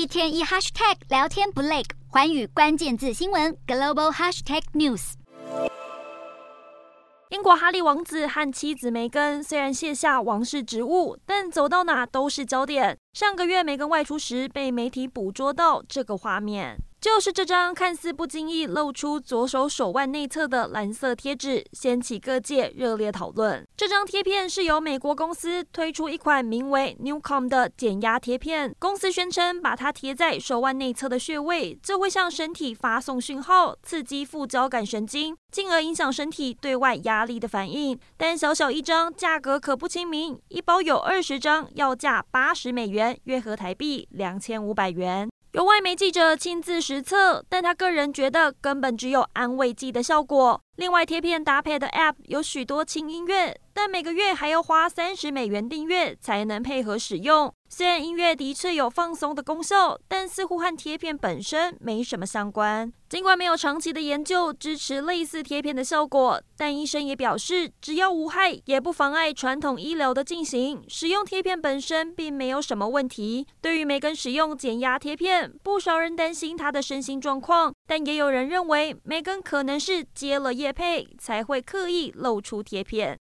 一天一 hashtag 聊天不累，环宇关键字新闻 global hashtag news。英国哈利王子和妻子梅根虽然卸下王室职务，但走到哪都是焦点。上个月梅根外出时，被媒体捕捉到这个画面。就是这张看似不经意露出左手手腕内侧的蓝色贴纸，掀起各界热烈讨论。这张贴片是由美国公司推出一款名为 Newcom 的减压贴片。公司宣称，把它贴在手腕内侧的穴位，就会向身体发送讯号，刺激副交感神经，进而影响身体对外压力的反应。但小小一张，价格可不亲民，一包有二十张，要价八十美元，约合台币两千五百元。有外媒记者亲自实测，但他个人觉得根本只有安慰剂的效果。另外，贴片搭配的 App 有许多轻音乐，但每个月还要花三十美元订阅才能配合使用。虽然音乐的确有放松的功效，但似乎和贴片本身没什么相关。尽管没有长期的研究支持类似贴片的效果，但医生也表示，只要无害，也不妨碍传统医疗的进行。使用贴片本身并没有什么问题。对于梅根使用减压贴片，不少人担心她的身心状况，但也有人认为梅根可能是接了业配才会刻意露出贴片。